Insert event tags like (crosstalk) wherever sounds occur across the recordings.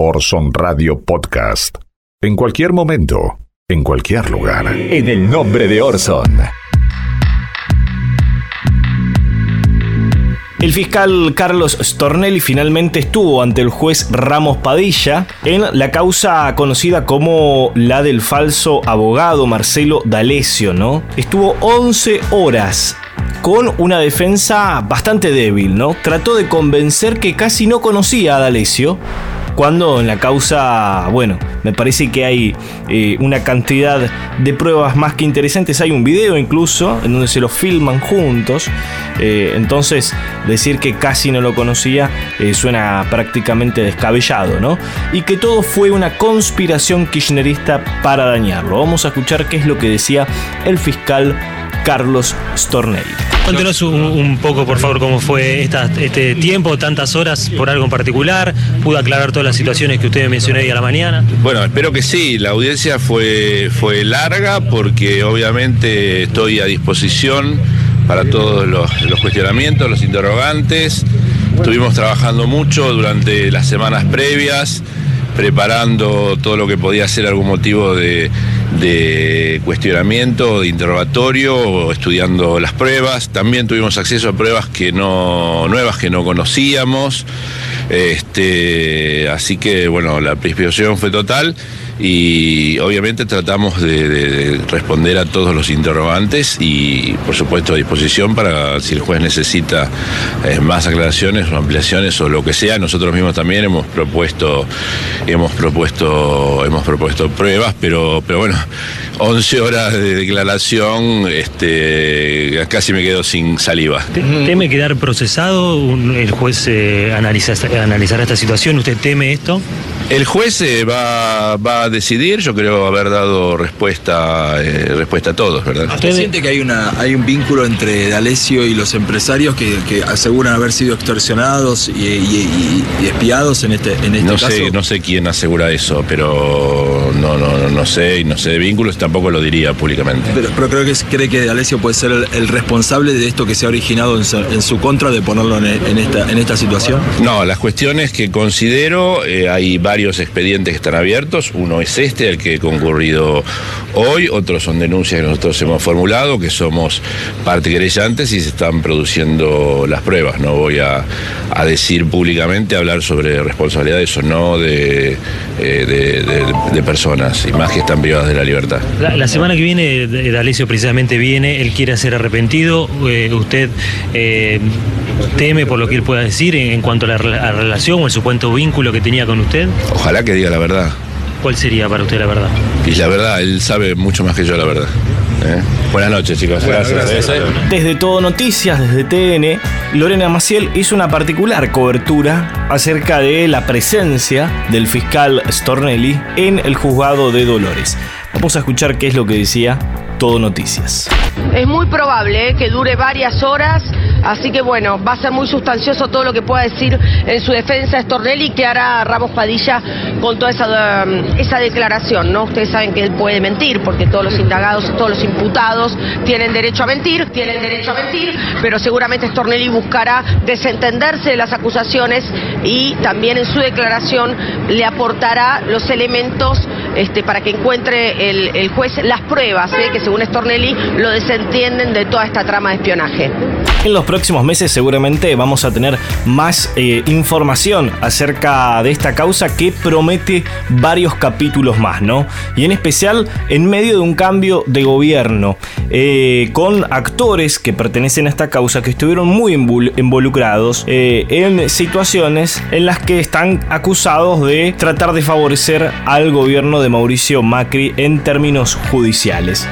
Orson Radio Podcast. En cualquier momento, en cualquier lugar. En el nombre de Orson. El fiscal Carlos Stornelli finalmente estuvo ante el juez Ramos Padilla en la causa conocida como la del falso abogado Marcelo D'Alessio, ¿no? Estuvo 11 horas con una defensa bastante débil, ¿no? Trató de convencer que casi no conocía a D'Alessio, cuando en la causa, bueno, me parece que hay eh, una cantidad de pruebas más que interesantes. Hay un video incluso en donde se lo filman juntos. Eh, entonces, decir que casi no lo conocía eh, suena prácticamente descabellado, ¿no? Y que todo fue una conspiración kirchnerista para dañarlo. Vamos a escuchar qué es lo que decía el fiscal Carlos Stornelli. Cuéntenos un, poco, por favor, cómo fue este tiempo, tantas horas por algo en particular. ¿Pudo aclarar todas las situaciones que usted mencionó hoy a la mañana? Bueno, espero que sí. La audiencia fue, fue larga porque obviamente estoy a disposición para todos los, los cuestionamientos, los interrogantes. Estuvimos trabajando mucho durante las semanas previas preparando todo lo que podía ser algún motivo de, cuestionamiento, de interrogatorio, estudiando las pruebas. También tuvimos acceso a pruebas que no, nuevas que no conocíamos. Este, así que bueno, la precipitación fue total y obviamente tratamos de, responder a todos los interrogantes y por supuesto a disposición para si el juez necesita eh, más aclaraciones o ampliaciones o lo que sea. Nosotros mismos también hemos propuesto, hemos propuesto, hemos propuesto pruebas, pero, pero bueno, 11 horas de declaración, este, casi me quedo sin saliva. ¿Teme quedar procesado? ¿El juez eh, analizará esta situación? ¿Usted teme esto? El juez eh, va, va, a decidir, yo creo haber dado respuesta, eh, respuesta a todos, ¿verdad? ¿Usted siente que hay, una, hay un vínculo entre D'Alessio y los empresarios que, aseguran haber sido extorsionados y, espiados en este, en este no caso? Sé, no sé quién asegura eso, pero no, no, no sé y no sé de vínculos, tampoco lo diría públicamente. Pero, creo que cree que D'Alessio puede ser el, responsable de esto que se ha originado en su, contra de ponerlo en, esta, en esta situación. No, las cuestiones que considero, eh, hay varios varios expedientes que están abiertos. Uno es este, al que he concurrido hoy. Otros son denuncias que nosotros hemos formulado, que somos parte querellantes y se están produciendo las pruebas. No voy a, decir públicamente, hablar sobre responsabilidades o no de, eh, de, personas, y más que están privadas de la libertad. La, semana que viene, D'Alessio precisamente viene, él quiere ser arrepentido. Eh, ¿Usted eh, teme por lo que él pueda decir en, cuanto a la, a la relación o el supuesto vínculo que tenía con usted? Ojalá que diga la verdad. ¿Cuál sería para usted la verdad? Y la verdad, él sabe mucho más que yo la verdad. ¿eh? Buenas noches, chicos. Gracias. Desde Todo Noticias, desde TN, Lorena Maciel hizo una particular cobertura acerca de la presencia del fiscal Stornelli en el juzgado de Dolores. Vamos a escuchar qué es lo que decía Todo Noticias. Es muy probable ¿eh? que dure varias horas Así que bueno, va a ser muy sustancioso todo lo que pueda decir en su defensa Stornelli que hará Ramos Padilla con toda esa, um, esa declaración, ¿no? Ustedes saben que él puede mentir porque todos los indagados, todos los imputados tienen derecho a mentir, tienen derecho a mentir, pero seguramente Stornelli buscará desentenderse de las acusaciones y también en su declaración le aportará los elementos este, para que encuentre el, juez las pruebas ¿eh? que según Stornelli lo desentienden de toda esta trama de espionaje. Próximos meses seguramente vamos a tener más eh, información acerca de esta causa que promete varios capítulos más, ¿no? Y en especial en medio de un cambio de gobierno, eh, con actores que pertenecen a esta causa que estuvieron muy involucrados eh, en situaciones en las que están acusados de tratar de favorecer al gobierno de Mauricio Macri en términos judiciales.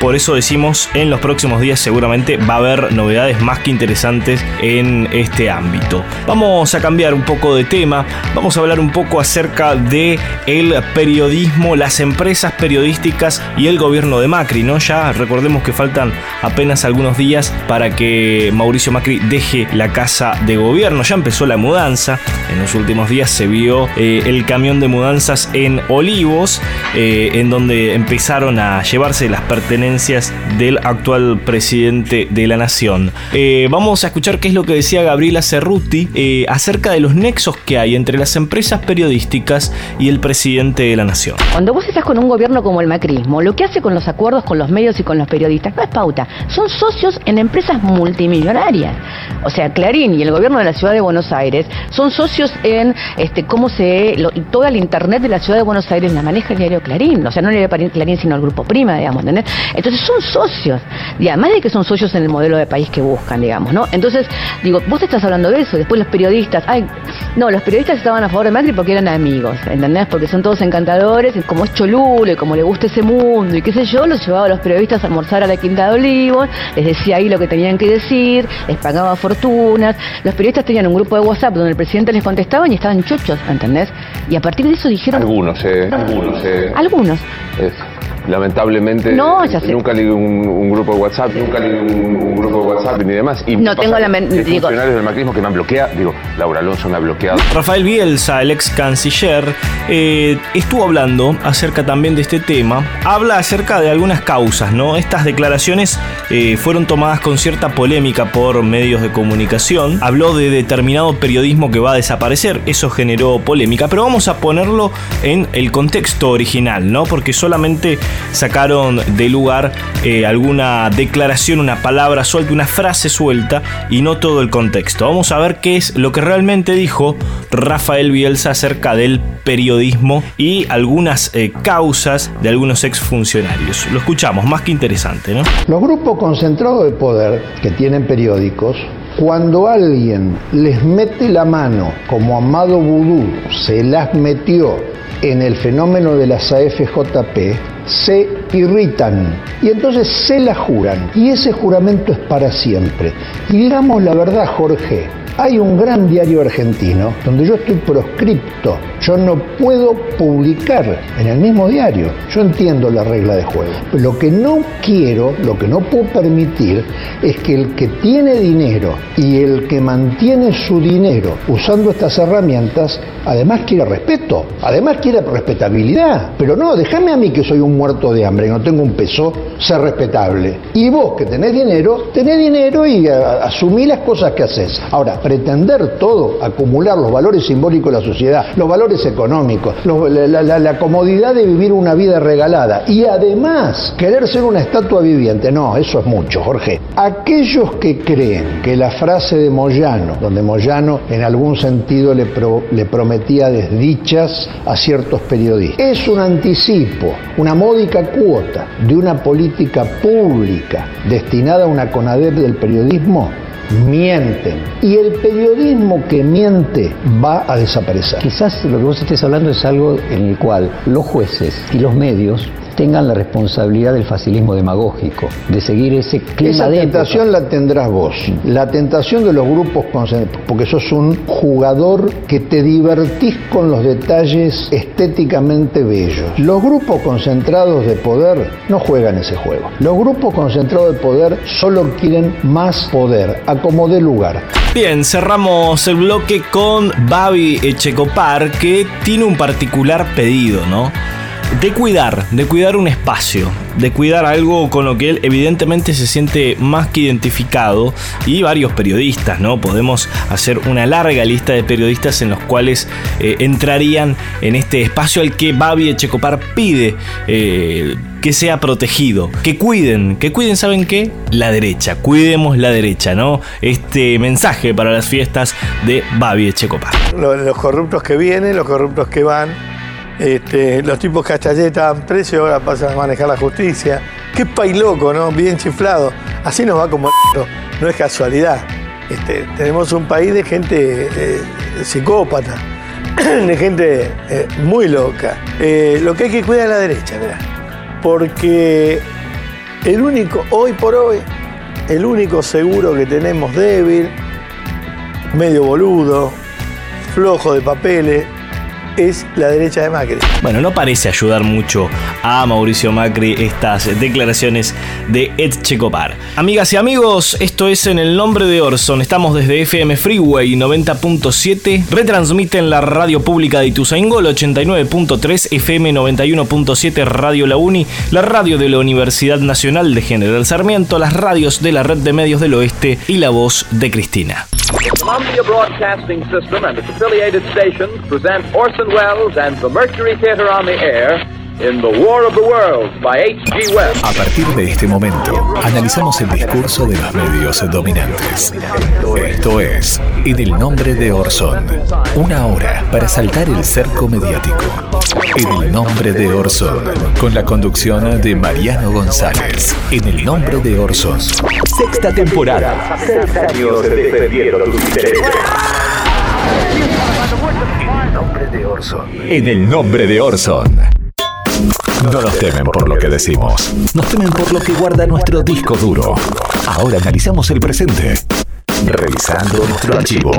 por eso decimos, en los próximos días seguramente va a haber novedades más que interesantes en este ámbito. Vamos a cambiar un poco de tema, vamos a hablar un poco acerca de el periodismo, las empresas periodísticas y el gobierno de Macri, ¿no? Ya recordemos que faltan apenas algunos días para que Mauricio Macri deje la casa de gobierno. Ya empezó la mudanza, en los últimos días se vio eh, el camión de mudanzas en Olivos, eh, en donde empezaron a llevarse las pertenencias del actual presidente de la nación. Eh, vamos a escuchar qué es lo que decía Gabriela Cerruti acerca de los nexos que hay entre las empresas periodísticas y el presidente de la nación. Cuando vos estás con un gobierno como el macrismo, lo que hace con los acuerdos con los medios y con los periodistas no es pauta, son socios en empresas multimillonarias. O sea, Clarín y el gobierno de la ciudad de Buenos Aires son socios en este cómo se toda la internet de la ciudad de Buenos Aires la maneja el diario Clarín, o sea, no el diario Clarín sino el grupo Prima, digamos, ¿entendés? Entonces son socios, y además de que son socios en el modelo de país que buscan, digamos, ¿no? Entonces, digo, vos estás hablando de eso, después los periodistas, ay, no, los periodistas estaban a favor de Macri porque eran amigos, ¿entendés? Porque son todos encantadores, y como es cholulo y como le gusta ese mundo y qué sé yo, los llevaba a los periodistas a almorzar a la Quinta de Olivos, les decía ahí lo que tenían que decir, les pagaba fortunas, los periodistas tenían un grupo de WhatsApp donde el presidente les contestaba y estaban chochos, ¿entendés? Y a partir de eso dijeron... Algunos, eh, algunos, eh. Algunos. Lamentablemente no, ya sé. nunca leí un, grupo de WhatsApp, nunca leí un, grupo de WhatsApp ni demás. Y no tengo la digo, funcionarios del macrismo que me han bloqueado, digo, Laura Alonso me ha bloqueado. Rafael Bielsa, el ex canciller, eh, estuvo hablando acerca también de este tema. Habla acerca de algunas causas, ¿no? Estas declaraciones eh, fueron tomadas con cierta polémica por medios de comunicación. Habló de determinado periodismo que va a desaparecer. Eso generó polémica, pero vamos a ponerlo en el contexto original, ¿no? Porque solamente sacaron de lugar eh, alguna declaración, una palabra suelta, una frase suelta y no todo el contexto. Vamos a ver qué es lo que realmente dijo Rafael Bielsa acerca del periodismo y algunas eh, causas de algunos exfuncionarios. Lo escuchamos, más que interesante, ¿no? Los grupos concentrados de poder que tienen periódicos cuando alguien les mete la mano, como Amado Vudú se las metió en el fenómeno de las AFJP, se irritan y entonces se la juran. Y ese juramento es para siempre. Digamos la verdad, Jorge, hay un gran diario argentino donde yo estoy proscripto. Yo no puedo publicar en el mismo diario. Yo entiendo la regla de juego. Lo que no quiero, lo que no puedo permitir, es que el que tiene dinero y el que mantiene su dinero usando estas herramientas, además quiere respeto, además quiere respetabilidad. Pero no, déjame a mí que soy un muerto de hambre, y no tengo un peso, ser respetable. Y vos que tenés dinero, tenés dinero y asumí las cosas que haces. Ahora, pretender todo, acumular los valores simbólicos de la sociedad, los valores económicos, la, comodidad de vivir una vida regalada y además querer ser una estatua viviente, no, eso es mucho, Jorge. Aquellos que creen que la frase de Moyano, donde Moyano en algún sentido le, le prometía desdichas a ciertos periodistas, es un anticipo, una módica cuota de una política pública destinada a una CONADEP del periodismo, mienten. Y el periodismo que miente va a desaparecer. Quizás lo que vos estés hablando es algo en el cual los jueces y los medios tengan la responsabilidad del facilismo demagógico, de seguir ese clima Esa tentación la tendrás vos. La tentación de los grupos porque sos un jugador que te divertís con los detalles estéticamente bellos. Los grupos concentrados de poder no juegan ese juego. Los grupos concentrados de poder solo quieren más poder, a como dé lugar. Bien, cerramos el bloque con Babi Echecopar, que tiene un particular pedido, ¿no? De cuidar, de cuidar un espacio, de cuidar algo con lo que él evidentemente se siente más que identificado y varios periodistas, ¿no? Podemos hacer una larga lista de periodistas en los cuales eh, entrarían en este espacio al que Babi Echecopar pide eh, que sea protegido, que cuiden, que cuiden, ¿saben qué? La derecha, cuidemos la derecha, ¿no? Este mensaje para las fiestas de Babi Echecopar. Los corruptos que vienen, los corruptos que van, este, los tipos ayer estaban presos y ahora pasan a manejar la justicia. Qué país loco, ¿no? Bien chiflado. Así nos va como (laughs) no es casualidad. Este, tenemos un país de gente eh, psicópata, (clears throat) de gente eh, muy loca. Eh, lo que hay que cuidar es la derecha, ¿verdad? Porque el único, hoy por hoy, el único seguro que tenemos débil, medio boludo, flojo de papeles, es la derecha de Macri. Bueno, no parece ayudar mucho a Mauricio Macri estas declaraciones de Ed Checopar. Amigas y amigos, esto es en el nombre de Orson. Estamos desde FM Freeway 90.7. Retransmiten la radio pública de Ituzaingol 89.3, FM 91.7, Radio La Uni, la radio de la Universidad Nacional de General Sarmiento, las radios de la Red de Medios del Oeste y la voz de Cristina. Columbia Broadcasting System and its affiliated stations present Orson Welles and the Mercury Theater on the air in The War of the Worlds by H.G. Wells. A partir de este momento, analizamos el discurso de los medios dominantes. Esto es En el nombre de Orson. Una hora para saltar el cerco mediático. En el nombre de Orson. Con la conducción de Mariano González. En el nombre de Orson. Sexta temporada. Seis años defendieron tus intereses. En el nombre de Orson. No nos temen por lo que decimos. Nos temen por lo que guarda nuestro disco duro. Ahora analizamos el presente. Revisando nuestro archivo.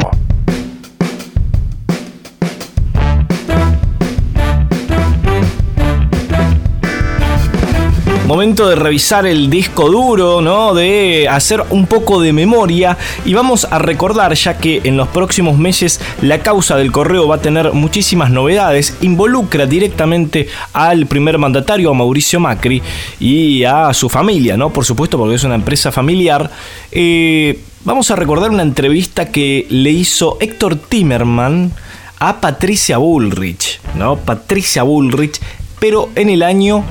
Momento de revisar el disco duro, ¿no? De hacer un poco de memoria y vamos a recordar ya que en los próximos meses la causa del correo va a tener muchísimas novedades, involucra directamente al primer mandatario, a Mauricio Macri y a su familia, ¿no? Por supuesto porque es una empresa familiar. Eh, vamos a recordar una entrevista que le hizo Héctor Timerman a Patricia Bullrich, ¿no? Patricia Bullrich, pero en el año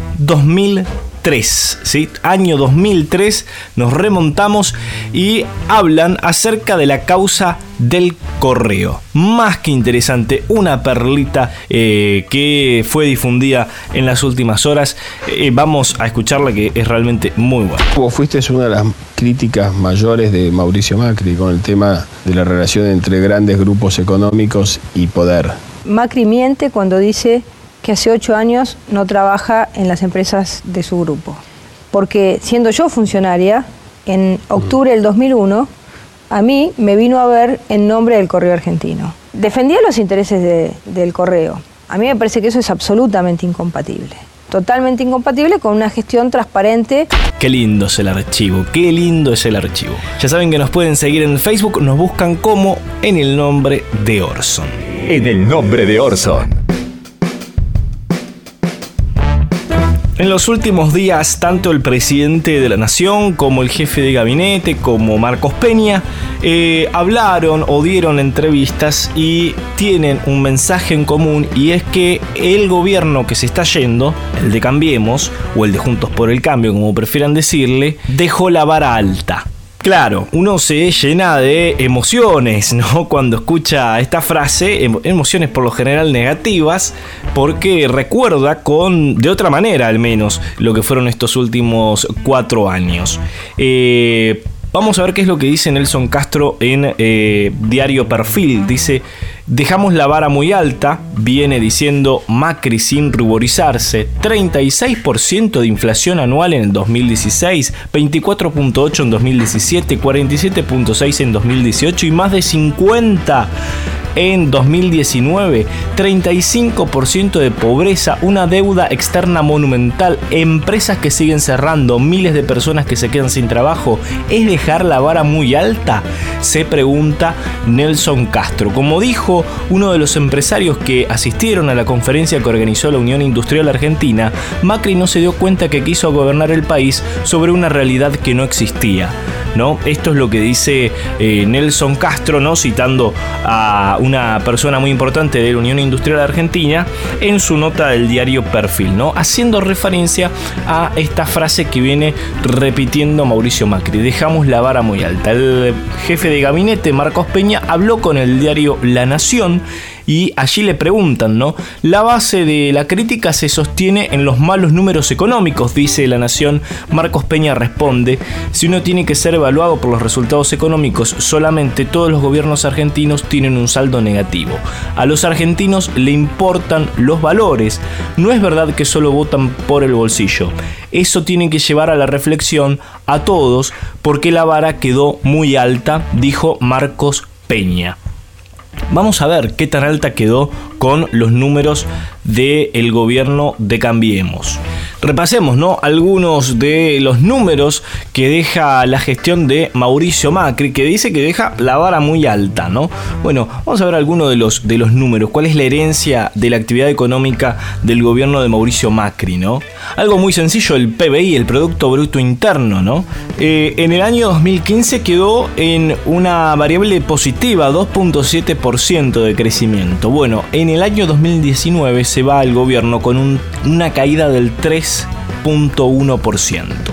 2003. ¿sí? Año 2003 nos remontamos y hablan acerca de la causa del correo. Más que interesante, una perlita eh, que fue difundida en las últimas horas. Eh, vamos a escucharla que es realmente muy buena. Vos fuiste una de las críticas mayores de Mauricio Macri con el tema de la relación entre grandes grupos económicos y poder. Macri miente cuando dice que hace ocho años no trabaja en las empresas de su grupo. Porque siendo yo funcionaria, en octubre del 2001, a mí me vino a ver en nombre del Correo Argentino. Defendía los intereses de- del Correo. A mí me parece que eso es absolutamente incompatible. Totalmente incompatible con una gestión transparente Qué lindo es el archivo, qué lindo es el archivo. Ya saben que nos pueden seguir en Facebook, nos buscan como en el nombre de Orson. En el nombre de Orson. En los últimos días, tanto el presidente de la nación como el jefe de gabinete, como Marcos Peña, eh, hablaron o dieron entrevistas y tienen un mensaje en común y es que el gobierno que se está yendo, el de Cambiemos o el de Juntos por el Cambio, como prefieran decirle, dejó la vara alta. Claro, uno se llena de emociones, ¿no? (laughs) Cuando escucha esta frase, em- emociones por lo general negativas, porque recuerda con, de otra manera al menos, lo que fueron estos últimos cuatro años. Eh, vamos a ver qué es lo que dice Nelson Castro en eh, Diario Perfil. Dice, dejamos la vara muy alta, viene diciendo Macri sin ruborizarse, 36% de inflación anual en el 2016, 24.8 en 2017, 47.6 en 2018 y más de 50 en 2019, 35% de pobreza, una deuda externa monumental, empresas que siguen cerrando, miles de personas que se quedan sin trabajo. ¿Es dejar la vara muy alta? Se pregunta Nelson Castro. Como dijo uno de los empresarios que asistieron a la conferencia que organizó la Unión Industrial Argentina, Macri no se dio cuenta que quiso gobernar el país sobre una realidad que no existía. ¿no? Esto es lo que dice eh, Nelson Castro, ¿no? citando a una persona muy importante de la Unión Industrial Argentina en su nota del diario Perfil, ¿no? haciendo referencia a esta frase que viene repitiendo Mauricio Macri, dejamos la vara muy alta. El jefe de gabinete, Marcos Peña, habló con el diario La Nación y allí le preguntan, ¿no? La base de la crítica se sostiene en los malos números económicos, dice La Nación. Marcos Peña responde, si uno tiene que ser evaluado por los resultados económicos, solamente todos los gobiernos argentinos tienen un saldo negativo. A los argentinos le importan los valores. No es verdad que solo votan por el bolsillo. Eso tiene que llevar a la reflexión a todos porque la vara quedó muy alta, dijo Marcos Peña. Vamos a ver qué tan alta quedó con los números del gobierno de Cambiemos. Repasemos, ¿no? Algunos de los números que deja la gestión de Mauricio Macri, que dice que deja la vara muy alta, ¿no? Bueno, vamos a ver algunos de los, de los números. ¿Cuál es la herencia de la actividad económica del gobierno de Mauricio Macri, ¿no? Algo muy sencillo, el PBI, el Producto Bruto Interno, ¿no? Eh, en el año 2015 quedó en una variable positiva, 2.7% de crecimiento. Bueno, en el año 2019 se va al gobierno con una caída del 3.1%.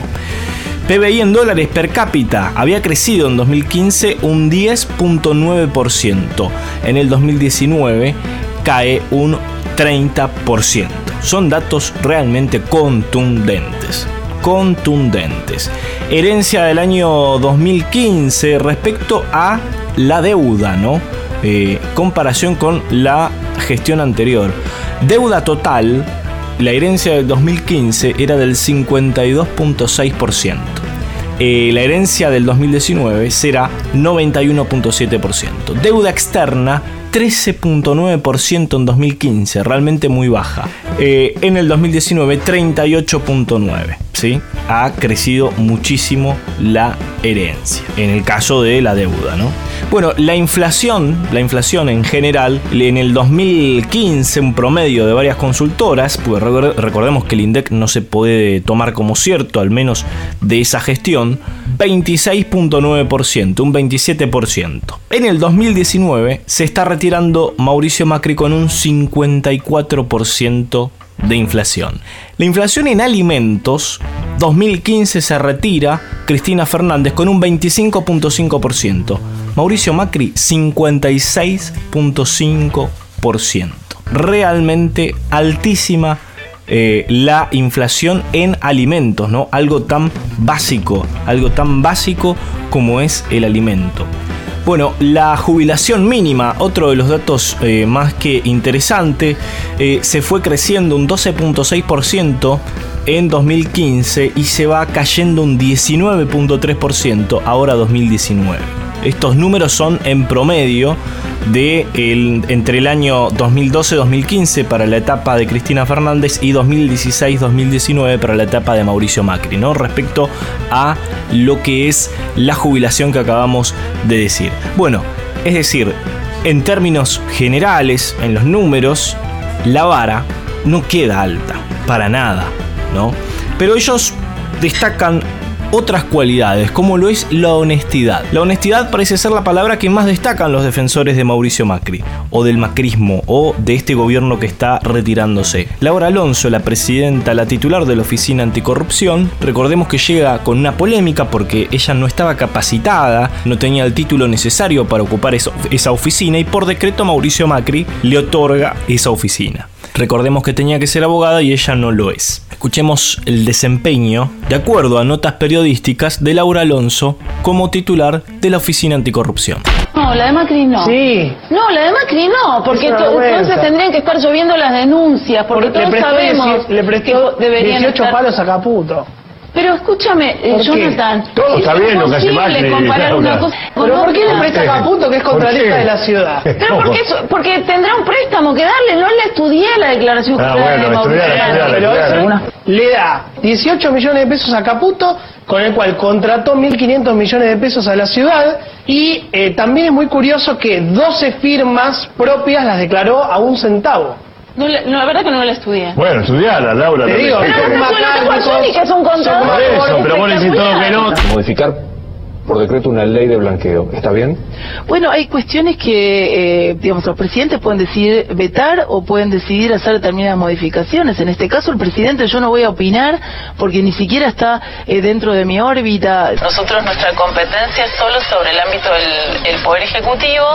PBI en dólares per cápita había crecido en 2015 un 10.9%. En el 2019 cae un 30%. Son datos realmente contundentes. Contundentes. Herencia del año 2015 respecto a la deuda, ¿no? Eh, comparación con la gestión anterior. Deuda total la herencia del 2015 era del 52.6%. Eh, la herencia del 2019 será 91.7%. Deuda externa 13.9% en 2015, realmente muy baja. Eh, en el 2019 38.9%. Ha crecido muchísimo la herencia, en el caso de la deuda. ¿no? Bueno, la inflación, la inflación en general, en el 2015 un promedio de varias consultoras, pues recordemos que el INDEC no se puede tomar como cierto, al menos de esa gestión, 26.9%, un 27%. En el 2019 se está retirando Mauricio Macri con un 54% de inflación. La inflación en alimentos, 2015 se retira Cristina Fernández con un 25.5%. Mauricio Macri 56.5%. Realmente altísima eh, la inflación en alimentos, ¿no? Algo tan básico, algo tan básico como es el alimento. Bueno, la jubilación mínima, otro de los datos eh, más que interesante, eh, se fue creciendo un 12.6% en 2015 y se va cayendo un 19.3% ahora 2019. Estos números son en promedio de entre el año 2012-2015 para la etapa de Cristina Fernández y 2016-2019 para la etapa de Mauricio Macri, ¿no? Respecto a lo que es la jubilación que acabamos de decir. Bueno, es decir, en términos generales, en los números, la vara no queda alta, para nada, ¿no? Pero ellos destacan otras cualidades, como lo es la honestidad. La honestidad parece ser la palabra que más destacan los defensores de Mauricio Macri, o del macrismo, o de este gobierno que está retirándose. Laura Alonso, la presidenta, la titular de la Oficina Anticorrupción, recordemos que llega con una polémica porque ella no estaba capacitada, no tenía el título necesario para ocupar esa oficina y por decreto Mauricio Macri le otorga esa oficina. Recordemos que tenía que ser abogada y ella no lo es. Escuchemos el desempeño, de acuerdo a notas periodísticas, de Laura Alonso como titular de la Oficina Anticorrupción. No, la de Macri no. Sí. No, la de Macri no, porque entonces tendrían que estar lloviendo las denuncias, porque todos sabemos 18 le prestó que deberían 18 estar- palos a Caputo. Pero escúchame, eh. Jonathan. Todo es está bien lo que hace Macri, comparar Laura. una cosa con ¿Pero por qué le presta a Caputo, que es contratista de la ciudad? Pero porque, eso- porque tendrá un préstamo que darle, no le estudié la declaración Ah, jurada de Mauricio le da 18 millones de pesos a Caputo, con el cual contrató 1.500 millones de pesos a la ciudad, y eh, también es muy curioso que 12 firmas propias las declaró a un centavo. No, no, la verdad que no la estudié. Bueno, estudiala, Laura. Te digo, no le decís todo que no. Por decreto una ley de blanqueo. ¿Está bien? Bueno, hay cuestiones que, eh, digamos, los presidentes pueden decidir vetar o pueden decidir hacer determinadas modificaciones. En este caso, el presidente yo no voy a opinar porque ni siquiera está eh, dentro de mi órbita. Nosotros, nuestra competencia es solo sobre el ámbito del Poder Ejecutivo.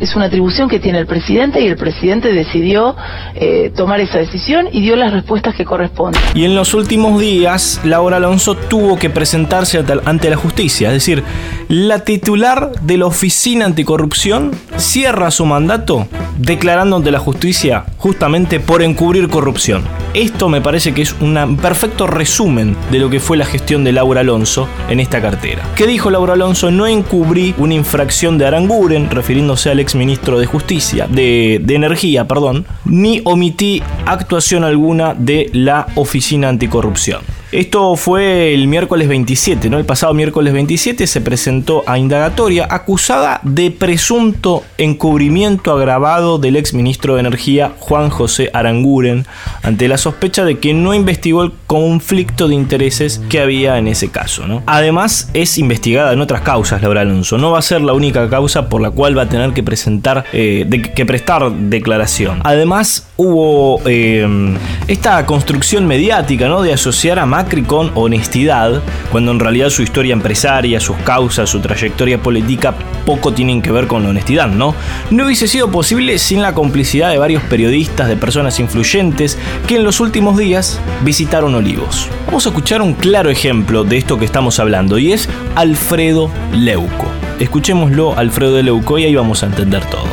Es una atribución que tiene el presidente y el presidente decidió eh, tomar esa decisión y dio las respuestas que corresponden. Y en los últimos días, Laura Alonso tuvo que presentarse ante- ante la justicia, es decir, la titular de la Oficina Anticorrupción cierra su mandato declarando ante la justicia justamente por encubrir corrupción. Esto me parece que es un perfecto resumen de lo que fue la gestión de Laura Alonso en esta cartera. ¿Qué dijo Laura Alonso? No encubrí una infracción de Aranguren, refiriéndose al exministro de Justicia, de, de Energía, perdón, ni omití actuación alguna de la Oficina Anticorrupción. Esto fue el miércoles 27, ¿no? El pasado miércoles 27 se presentó a indagatoria acusada de presunto encubrimiento agravado del exministro de Energía Juan José Aranguren ante la sospecha de que no investigó el conflicto de intereses que había en ese caso, ¿no? Además es investigada en otras causas Laura Alonso, no va a ser la única causa por la cual va a tener que presentar, eh, de, que prestar declaración. Además hubo eh, esta construcción mediática, ¿no? De asociar a Macri con honestidad, cuando en realidad su historia empresaria, sus causas, su trayectoria política poco tienen que ver con la honestidad, ¿no? No hubiese sido posible sin la complicidad de varios periodistas, de personas influyentes que en los últimos días visitaron Olivos. Vamos a escuchar un claro ejemplo de esto que estamos hablando y es Alfredo Leuco. Escuchémoslo, Alfredo Leuco, y ahí vamos a entender todo.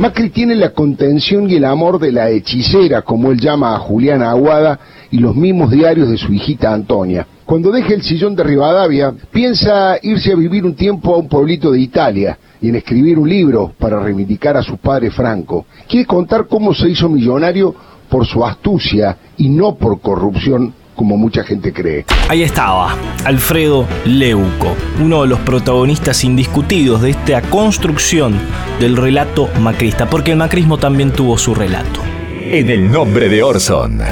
Macri tiene la contención y el amor de la hechicera, como él llama a Juliana Aguada, y los mismos diarios de su hijita Antonia. Cuando deje el sillón de Rivadavia, piensa irse a vivir un tiempo a un pueblito de Italia y en escribir un libro para reivindicar a su padre Franco. Quiere contar cómo se hizo millonario por su astucia y no por corrupción como mucha gente cree. Ahí estaba, Alfredo Leuco, uno de los protagonistas indiscutidos de esta construcción del relato macrista, porque el macrismo también tuvo su relato. En el nombre de Orson.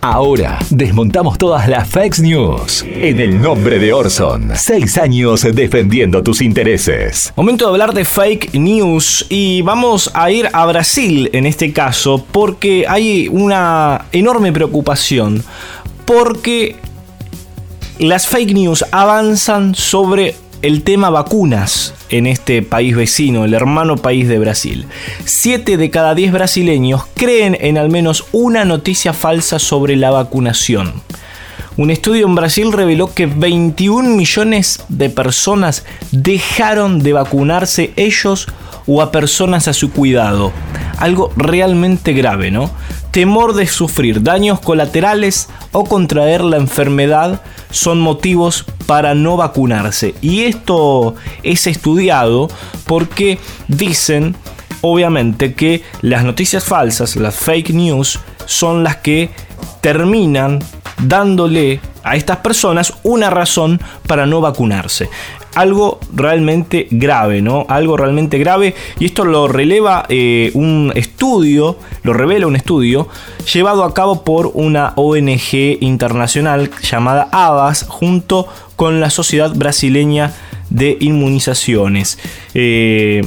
Ahora desmontamos todas las fake news. En el nombre de Orson. Seis años defendiendo tus intereses. Momento de hablar de fake news y vamos a ir a Brasil en este caso porque hay una enorme preocupación porque las fake news avanzan sobre el tema vacunas en este país vecino, el hermano país de Brasil. Siete de cada diez brasileños creen en al menos una noticia falsa sobre la vacunación. Un estudio en Brasil reveló que 21 millones de personas dejaron de vacunarse ellos o a personas a su cuidado. Algo realmente grave, ¿no? Temor de sufrir daños colaterales o contraer la enfermedad son motivos para no vacunarse. Y esto es estudiado porque dicen, obviamente, que las noticias falsas, las fake news, son las que terminan dándole a estas personas una razón para no vacunarse algo realmente grave, ¿no? Algo realmente grave. Y esto lo releva eh, un estudio, lo revela un estudio llevado a cabo por una ONG internacional llamada ABAS junto con la Sociedad Brasileña de Inmunizaciones. Eh,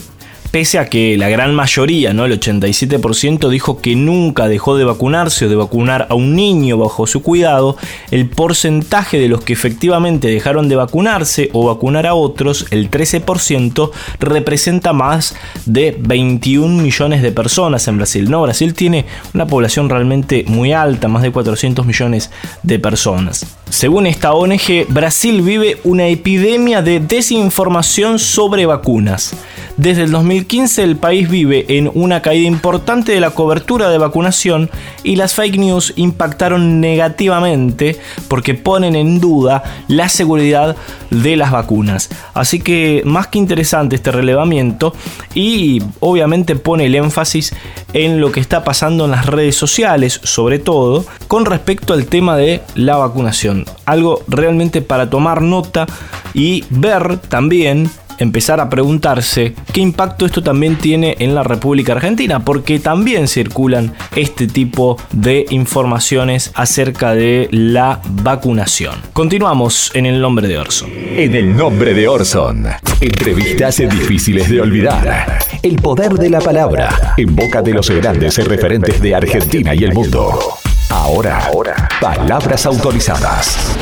pese a que la gran mayoría, ¿no? el 87%, dijo que nunca dejó de vacunarse o de vacunar a un niño bajo su cuidado, el porcentaje de los que efectivamente dejaron de vacunarse o vacunar a otros, el 13%, representa más de 21 millones de personas en Brasil. No, Brasil tiene una población realmente muy alta, más de 400 millones de personas. Según esta ONG, Brasil vive una epidemia de desinformación sobre vacunas. Desde el 2015 el país vive en una caída importante de la cobertura de vacunación y las fake news impactaron negativamente porque ponen en duda la seguridad de las vacunas. Así que más que interesante este relevamiento y obviamente pone el énfasis en lo que está pasando en las redes sociales, sobre todo con respecto al tema de la vacunación. Algo realmente para tomar nota y ver también empezar a preguntarse qué impacto esto también tiene en la República Argentina, porque también circulan este tipo de informaciones acerca de la vacunación. Continuamos en el nombre de Orson. En el nombre de Orson. Entrevistas difíciles de olvidar. El poder de la palabra en boca de los grandes referentes de Argentina y el mundo. Ahora, palabras autorizadas.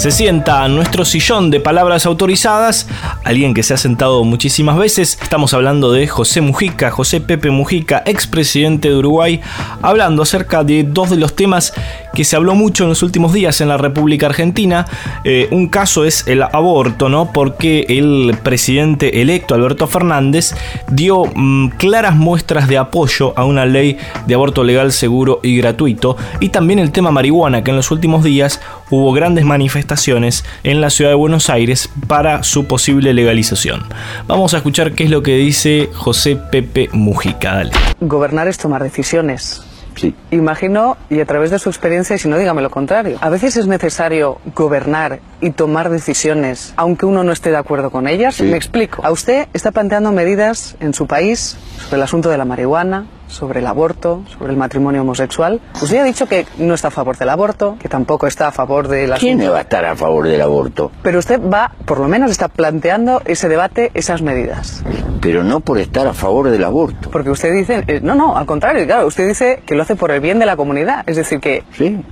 Se sienta a nuestro sillón de palabras autorizadas alguien que se ha sentado muchísimas veces. Estamos hablando de José Mujica, José Pepe Mujica, expresidente de Uruguay, hablando acerca de dos de los temas que se habló mucho en los últimos días en la República Argentina. Eh, un caso es el aborto, ¿no? Porque el presidente electo Alberto Fernández dio mm, claras muestras de apoyo a una ley de aborto legal, seguro y gratuito. Y también el tema marihuana, que en los últimos días hubo grandes manifestaciones en la ciudad de Buenos Aires para su posible legalización. Vamos a escuchar qué es lo que dice José Pepe Mujica. Dale. Gobernar es tomar decisiones. Sí. Imagino, y a través de su experiencia, y si no, dígame lo contrario, a veces es necesario gobernar y tomar decisiones aunque uno no esté de acuerdo con ellas. Sí. Me explico. A usted está planteando medidas en su país sobre el asunto de la marihuana, sobre el aborto, sobre el matrimonio homosexual. Usted ha dicho que no está a favor del aborto, que tampoco está a favor de la... ¿Quién va a estar a favor del aborto? Pero usted va, por lo menos está planteando ese debate, esas medidas. Pero no por estar a favor del aborto. Porque usted dice, eh, no, no, al contrario, claro, usted dice que lo hace por el bien de la comunidad, es decir, que,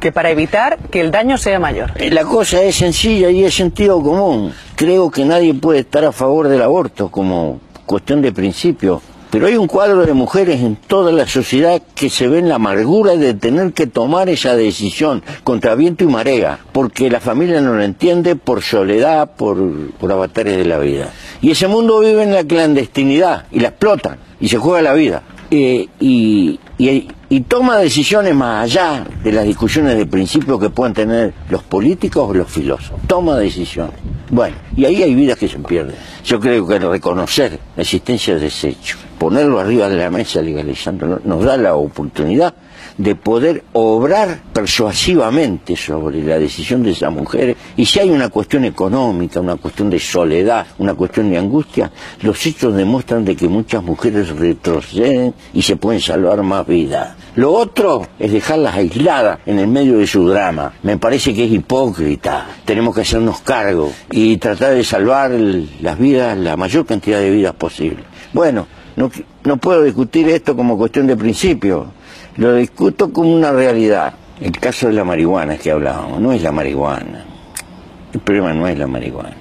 que para evitar que el daño sea mayor. Eh, La cosa es sencilla y es sentido común. Creo que nadie puede estar a favor del aborto como cuestión de principio. Pero hay un cuadro de mujeres en toda la sociedad que se ven la amargura de tener que tomar esa decisión contra viento y marea, porque la familia no lo entiende por soledad, por, por avatares de la vida. Y ese mundo vive en la clandestinidad y la explotan y se juega la vida. Eh, y, y- y toma decisiones más allá de las discusiones de principio que puedan tener los políticos o los filósofos. Toma decisiones. Bueno, y ahí hay vidas que se pierden. Yo creo que reconocer la existencia de ese hecho, ponerlo arriba de la mesa legalizándolo, nos da la oportunidad de poder obrar persuasivamente sobre la decisión de esas mujeres. Y si hay una cuestión económica, una cuestión de soledad, una cuestión de angustia, los hechos demuestran de que muchas mujeres retroceden y se pueden salvar más vidas. Lo otro es dejarlas aisladas en el medio de su drama. Me parece que es hipócrita. Tenemos que hacernos cargo y tratar de salvar las vidas, la mayor cantidad de vidas posible. Bueno, no, no puedo discutir esto como cuestión de principio. Lo discuto como una realidad. El caso de la marihuana que hablábamos, no es la marihuana. El problema no es la marihuana.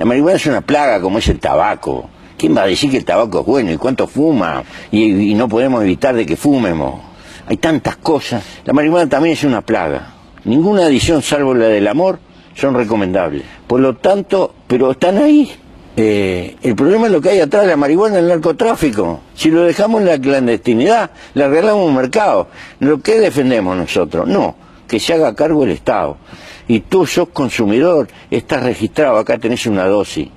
La marihuana es una plaga como es el tabaco. ¿Quién va a decir que el tabaco es bueno y cuánto fuma? Y, y no podemos evitar de que fumemos. Hay tantas cosas. La marihuana también es una plaga. Ninguna adición salvo la del amor son recomendables. Por lo tanto, pero están ahí. Eh, el problema es lo que hay atrás de la marihuana, el narcotráfico. Si lo dejamos en la clandestinidad, le arreglamos un mercado. ¿Lo que defendemos nosotros? No, que se haga cargo el Estado. Y tú sos consumidor, estás registrado, acá tenés una dosis.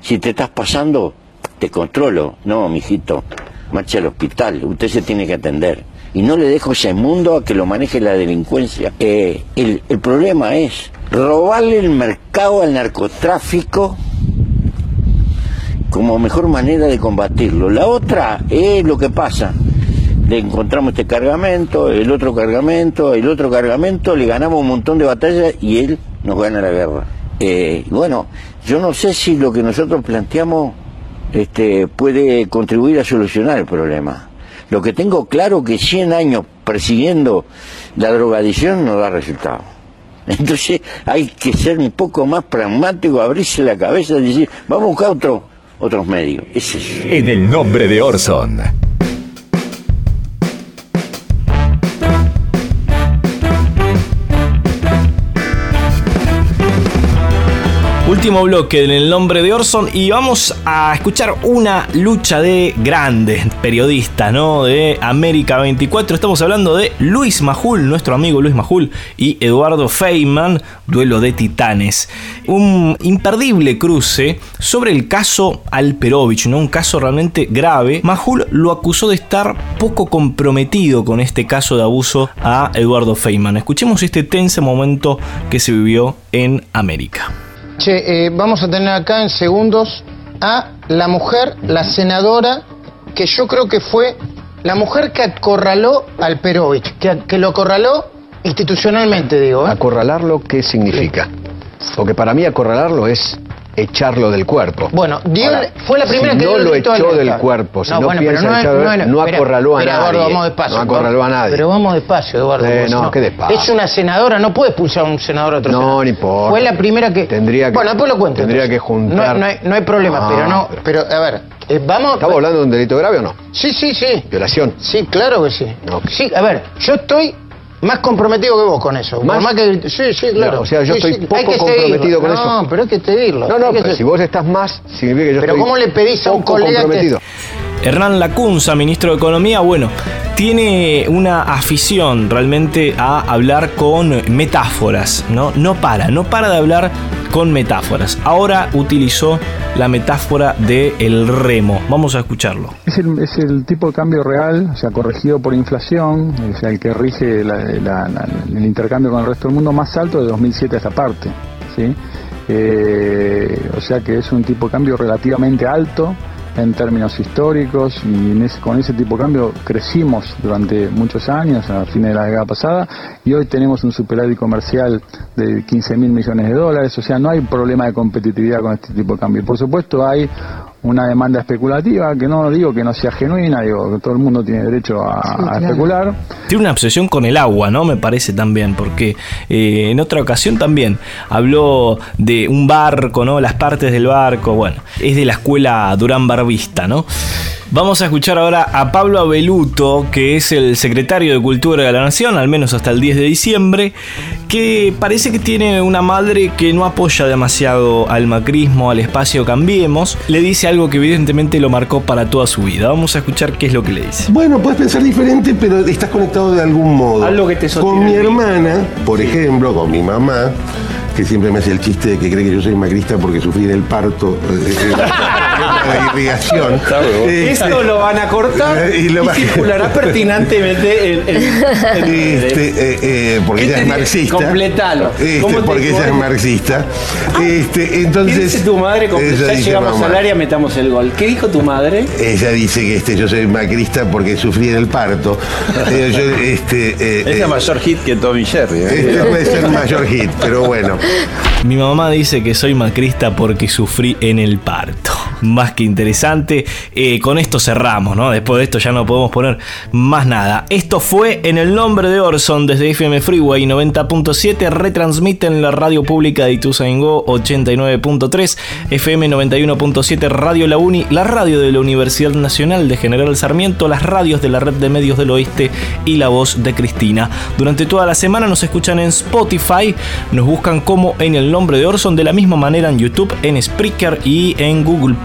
Si te estás pasando, te controlo. No, mijito, marcha al hospital, usted se tiene que atender. Y no le dejo ese mundo a que lo maneje la delincuencia. Eh, el, el problema es robarle el mercado al narcotráfico como mejor manera de combatirlo. La otra es lo que pasa. Le encontramos este cargamento, el otro cargamento, el otro cargamento, le ganamos un montón de batallas y él nos gana la guerra. Eh, bueno, yo no sé si lo que nosotros planteamos este, puede contribuir a solucionar el problema. Lo que tengo claro que 100 años persiguiendo la drogadicción no da resultado. Entonces hay que ser un poco más pragmático, abrirse la cabeza y decir, vamos a buscar otro, otros medios. Es. En el nombre de Orson. Último bloque en el nombre de Orson y vamos a escuchar una lucha de grandes periodistas, ¿no? De América 24. Estamos hablando de Luis Majul, nuestro amigo Luis Majul, y Eduardo Feynman, duelo de titanes. Un imperdible cruce sobre el caso Alperovich, ¿no? Un caso realmente grave. Majul lo acusó de estar poco comprometido con este caso de abuso a Eduardo Feynman. Escuchemos este tenso momento que se vivió en América. Che, eh, vamos a tener acá en segundos a la mujer, la senadora, que yo creo que fue la mujer que acorraló al Perovich, que, que lo acorraló institucionalmente, digo. ¿eh? ¿Acorralarlo qué significa? Porque para mí acorralarlo es echarlo del cuerpo. Bueno, dio- Ahora, fue la primera si que no lo echó del cuerpo, si No, no, bueno, piensa no echarlo, no acorraló a nadie. Eduardo, vamos despacio. No acorraló a nadie. Pero vamos despacio, Eduardo. Eh, no, qué despacio. Es una senadora, no puede expulsar a un senador a otro No, senador. no importa. Fue la primera que... Tendría que- Bueno, después lo cuento. tendría entonces. que juntar- No, no hay, no hay problema, Ah, pero no... Pero, a ver, eh, vamos... ¿Estamos hablando de un delito grave o no? Sí, sí, sí. ¿Violación? Sí, claro que sí. Sí, a ver, yo estoy más comprometido que vos con eso. Por ¿Más? que, sí, sí, claro. No, o sea, yo Sí, estoy sí, poco que comprometido con eso. No, pero hay que seguirlo. No, no, que pero si vos estás más, significa que yo Pero estoy ¿cómo le pedís a un poco colega que- comprometido. Hernán Lacunza, ministro de Economía, bueno, tiene una afición realmente a hablar con metáforas, ¿no? No para, no para de hablar con metáforas. Ahora utilizó la metáfora de el remo. Vamos a escucharlo. Es el, tipo de cambio real, o sea, corregido por inflación, o sea, el que rige el intercambio con el resto del mundo más alto de 2007 a esta parte, ¿sí? Eh, o sea que es un tipo de cambio relativamente alto en términos históricos y en ese- con ese tipo de cambio crecimos durante muchos años, a fines de la década pasada, y hoy tenemos un superávit comercial de 15 mil millones de dólares, o sea, no hay problema de competitividad con este tipo de cambio. Por supuesto hay una demanda especulativa, que no digo que no sea genuina, digo que todo el mundo tiene derecho a, a especular, Tiene una obsesión con el agua, ¿no? Me parece también, porque eh, en otra ocasión también habló de un barco, ¿no? Las partes del barco, bueno, es de la escuela Durán Barbista, ¿no? Vamos a escuchar ahora a Pablo Abeluto, que es el secretario de Cultura de la Nación, al menos hasta el 10 de diciembre, que parece que tiene una madre que no apoya demasiado al macrismo, al espacio Cambiemos. Le dice algo que evidentemente lo marcó para toda su vida. Vamos a escuchar qué es lo que le dice. Bueno, puedes pensar diferente, pero estás conectado de algún modo. Algo que te sostiene Con mi el hermana, por ejemplo, con mi mamá, que siempre me hace el chiste de que cree que yo soy macrista porque sufrí del parto eh, eh, (laughs) de irrigación. Este, Esto lo van a cortar y y, lo va- circulará (laughs) pertinentemente en, en- en- Este, eh, eh, porque ¿Qué ella es marxista. Completalo. Este, ¿Cómo te- porque ella es marxista. Este, entonces, ¿Qué dice tu madre? Ya dice, llegamos mamá, al área, metamos el gol. ¿Qué dijo tu madre? Ella dice que este, yo soy macrista porque sufrí en el parto. Eh, yo, este, eh, Es eh, la mayor hit que Tommy Jerry. ¿eh? este puede ser mayor hit, pero bueno. Mi mamá dice que soy macrista porque sufrí en el parto. Más que interesante. Eh, con esto cerramos, ¿no? Después de esto ya no podemos poner más nada. Esto fue en el nombre de Orson desde FM Freeway 90.7. Retransmiten la radio pública de Ituzaingó 89.3, FM 91.7, Radio La Uni, la radio de la Universidad Nacional de General Sarmiento, las radios de la Red de Medios del Oeste y la voz de Cristina. Durante toda la semana nos escuchan en Spotify, nos buscan como en el nombre de Orson, de la misma manera en YouTube, en Spreaker y en Google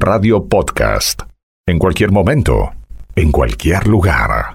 Radio Podcast. En cualquier momento, en cualquier lugar.